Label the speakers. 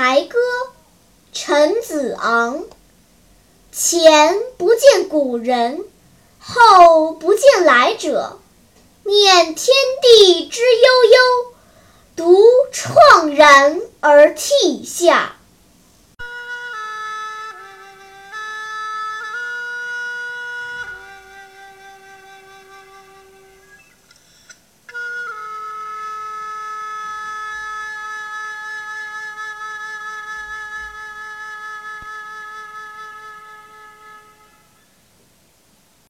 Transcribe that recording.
Speaker 1: 才歌陈子昂。前不见古人后不见来者念天地之悠悠独怆然而涕下。